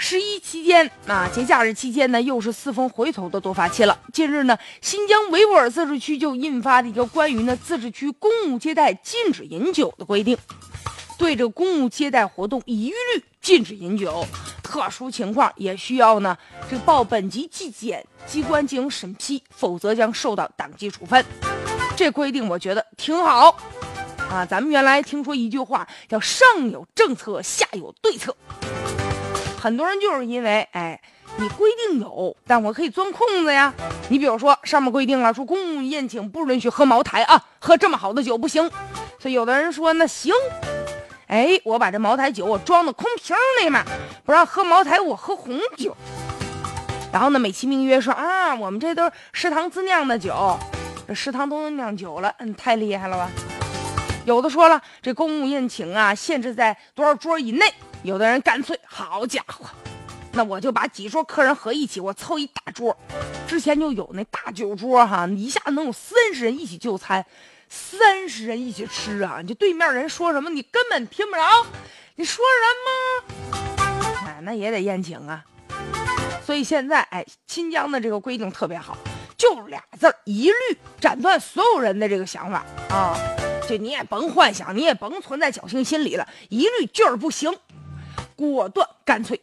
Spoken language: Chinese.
十一期间啊，节假日期间呢，又是四风回头的多发期了。近日呢，新疆维吾尔自治区就印发了一个关于呢自治区公务接待禁止饮酒的规定，对这公务接待活动一律禁止饮酒，特殊情况也需要呢这报本级纪检机关进行审批，否则将受到党纪处分。这规定我觉得挺好啊。咱们原来听说一句话叫“上有政策，下有对策”。很多人就是因为，哎，你规定有，但我可以钻空子呀。你比如说，上面规定了，说公务宴请不允许喝茅台啊，喝这么好的酒不行。所以有的人说，那行，哎，我把这茅台酒我装到空瓶里面，不让喝茅台，我喝红酒。然后呢，美其名曰说啊，我们这都是食堂自酿的酒，这食堂都能酿酒了，嗯，太厉害了吧？有的说了，这公务宴请啊，限制在多少桌以内。有的人干脆，好家伙，那我就把几桌客人合一起，我凑一大桌。之前就有那大酒桌哈，一下能有三十人一起就餐，三十人一起吃啊！你就对面人说什么，你根本听不着。你说什么？哎，那也得宴请啊。所以现在，哎，新疆的这个规定特别好，就俩字儿，一律斩断所有人的这个想法啊！就你也甭幻想，你也甭存在侥幸心理了，一律就是不行。果断干脆。